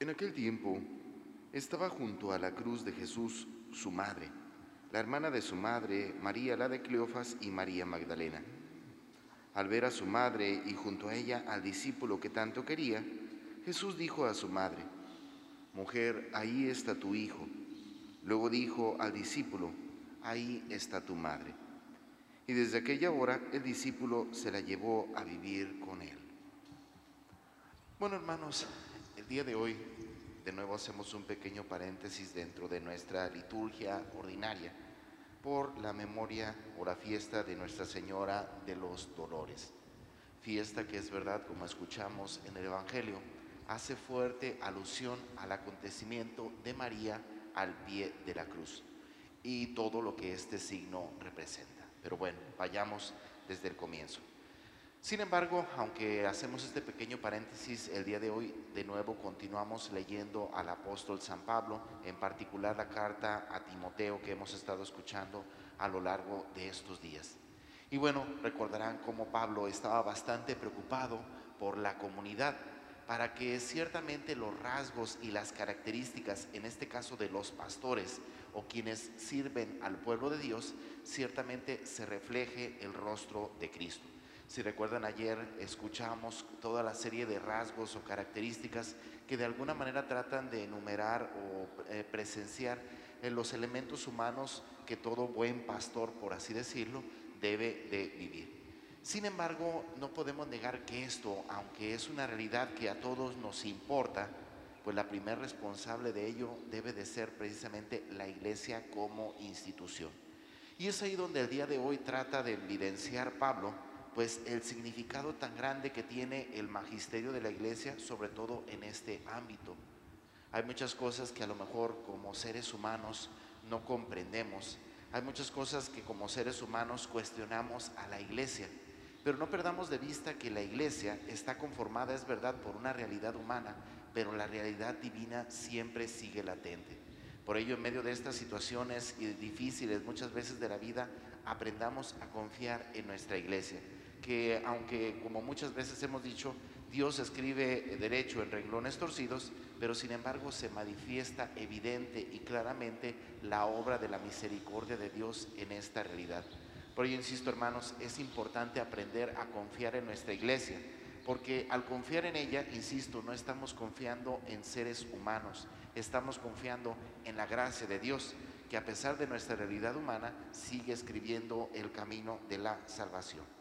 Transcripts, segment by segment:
En aquel tiempo estaba junto a la cruz de Jesús su madre, la hermana de su madre, María la de Cleofas y María Magdalena. Al ver a su madre y junto a ella al discípulo que tanto quería, Jesús dijo a su madre, Mujer, ahí está tu hijo. Luego dijo al discípulo, Ahí está tu madre. Y desde aquella hora el discípulo se la llevó a vivir con él. Bueno, hermanos, el día de hoy de nuevo hacemos un pequeño paréntesis dentro de nuestra liturgia ordinaria por la memoria o la fiesta de Nuestra Señora de los Dolores. Fiesta que es verdad, como escuchamos en el Evangelio, hace fuerte alusión al acontecimiento de María al pie de la cruz y todo lo que este signo representa. Pero bueno, vayamos desde el comienzo. Sin embargo, aunque hacemos este pequeño paréntesis, el día de hoy de nuevo continuamos leyendo al apóstol San Pablo, en particular la carta a Timoteo que hemos estado escuchando a lo largo de estos días. Y bueno, recordarán cómo Pablo estaba bastante preocupado por la comunidad, para que ciertamente los rasgos y las características, en este caso de los pastores o quienes sirven al pueblo de Dios, ciertamente se refleje el rostro de Cristo. Si recuerdan ayer escuchamos toda la serie de rasgos o características que de alguna manera tratan de enumerar o eh, presenciar en los elementos humanos que todo buen pastor, por así decirlo, debe de vivir. Sin embargo, no podemos negar que esto, aunque es una realidad que a todos nos importa, pues la primer responsable de ello debe de ser precisamente la iglesia como institución. Y es ahí donde el día de hoy trata de evidenciar Pablo pues el significado tan grande que tiene el magisterio de la iglesia, sobre todo en este ámbito. Hay muchas cosas que a lo mejor como seres humanos no comprendemos. Hay muchas cosas que como seres humanos cuestionamos a la iglesia. Pero no perdamos de vista que la iglesia está conformada, es verdad, por una realidad humana, pero la realidad divina siempre sigue latente. Por ello, en medio de estas situaciones difíciles muchas veces de la vida, aprendamos a confiar en nuestra iglesia que aunque como muchas veces hemos dicho, Dios escribe derecho en renglones torcidos, pero sin embargo se manifiesta evidente y claramente la obra de la misericordia de Dios en esta realidad. Por ello, insisto hermanos, es importante aprender a confiar en nuestra iglesia, porque al confiar en ella, insisto, no estamos confiando en seres humanos, estamos confiando en la gracia de Dios, que a pesar de nuestra realidad humana, sigue escribiendo el camino de la salvación.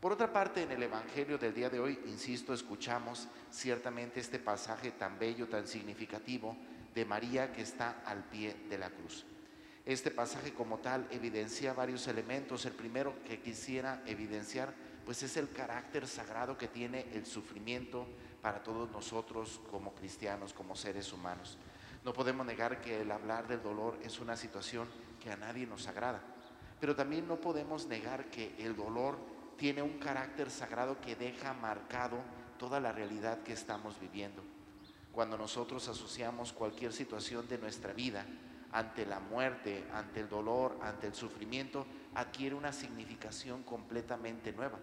Por otra parte, en el Evangelio del día de hoy, insisto, escuchamos ciertamente este pasaje tan bello, tan significativo de María que está al pie de la cruz. Este pasaje como tal evidencia varios elementos. El primero que quisiera evidenciar, pues es el carácter sagrado que tiene el sufrimiento para todos nosotros como cristianos, como seres humanos. No podemos negar que el hablar del dolor es una situación que a nadie nos agrada, pero también no podemos negar que el dolor tiene un carácter sagrado que deja marcado toda la realidad que estamos viviendo. Cuando nosotros asociamos cualquier situación de nuestra vida ante la muerte, ante el dolor, ante el sufrimiento, adquiere una significación completamente nueva.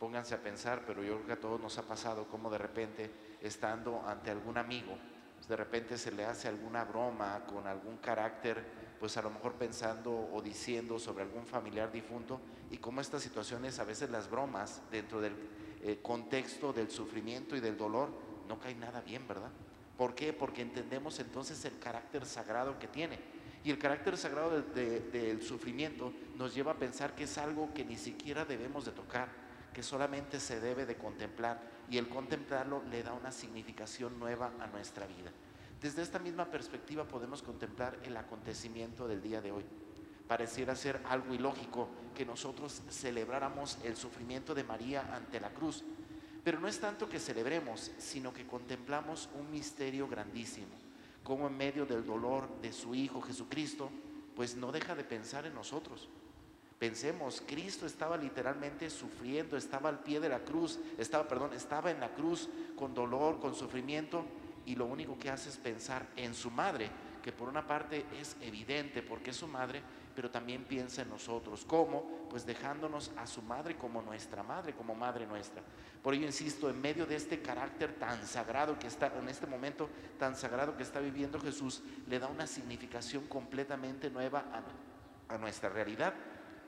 Pónganse a pensar, pero yo creo que a todos nos ha pasado como de repente, estando ante algún amigo, de repente se le hace alguna broma con algún carácter pues a lo mejor pensando o diciendo sobre algún familiar difunto y como estas situaciones, a veces las bromas dentro del eh, contexto del sufrimiento y del dolor, no cae nada bien, ¿verdad? ¿Por qué? Porque entendemos entonces el carácter sagrado que tiene. Y el carácter sagrado del sufrimiento nos lleva a pensar que es algo que ni siquiera debemos de tocar, que solamente se debe de contemplar. Y el contemplarlo le da una significación nueva a nuestra vida. Desde esta misma perspectiva podemos contemplar el acontecimiento del día de hoy. Pareciera ser algo ilógico que nosotros celebráramos el sufrimiento de María ante la cruz, pero no es tanto que celebremos, sino que contemplamos un misterio grandísimo, como en medio del dolor de su Hijo Jesucristo, pues no deja de pensar en nosotros. Pensemos, Cristo estaba literalmente sufriendo, estaba al pie de la cruz, estaba, perdón, estaba en la cruz con dolor, con sufrimiento, y lo único que hace es pensar en su madre, que por una parte es evidente porque es su madre, pero también piensa en nosotros. ¿Cómo? Pues dejándonos a su madre como nuestra madre, como madre nuestra. Por ello insisto, en medio de este carácter tan sagrado que está, en este momento tan sagrado que está viviendo Jesús, le da una significación completamente nueva a, a nuestra realidad.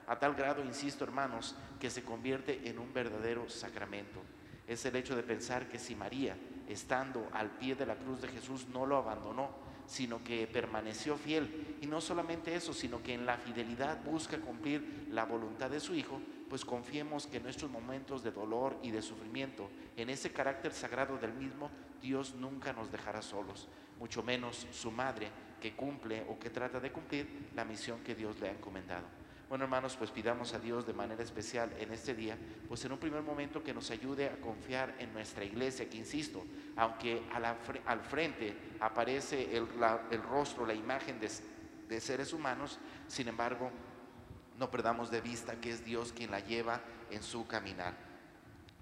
A tal grado, insisto hermanos, que se convierte en un verdadero sacramento. Es el hecho de pensar que si María, estando al pie de la cruz de Jesús, no lo abandonó, sino que permaneció fiel. Y no solamente eso, sino que en la fidelidad busca cumplir la voluntad de su Hijo, pues confiemos que en nuestros momentos de dolor y de sufrimiento, en ese carácter sagrado del mismo, Dios nunca nos dejará solos, mucho menos su madre que cumple o que trata de cumplir la misión que Dios le ha encomendado. Bueno, hermanos, pues pidamos a Dios de manera especial en este día, pues en un primer momento que nos ayude a confiar en nuestra iglesia, que insisto, aunque al frente aparece el, rostro, la imagen de, seres humanos, sin embargo, no perdamos de vista que es Dios quien la lleva en su caminar.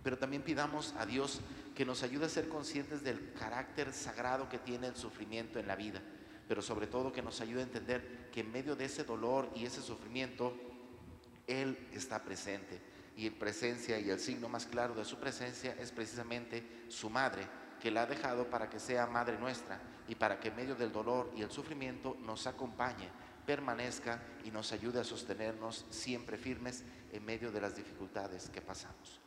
Pero también pidamos a Dios que nos ayude a ser conscientes del carácter sagrado que tiene el sufrimiento en la vida pero sobre todo que nos ayude a entender que en medio de ese dolor y ese sufrimiento, Él está presente. Y presencia y el signo más claro de su presencia es precisamente su madre, que la ha dejado para que sea madre nuestra y para que en medio del dolor y el sufrimiento nos acompañe, permanezca y nos ayude a sostenernos siempre firmes en medio de las dificultades que pasamos.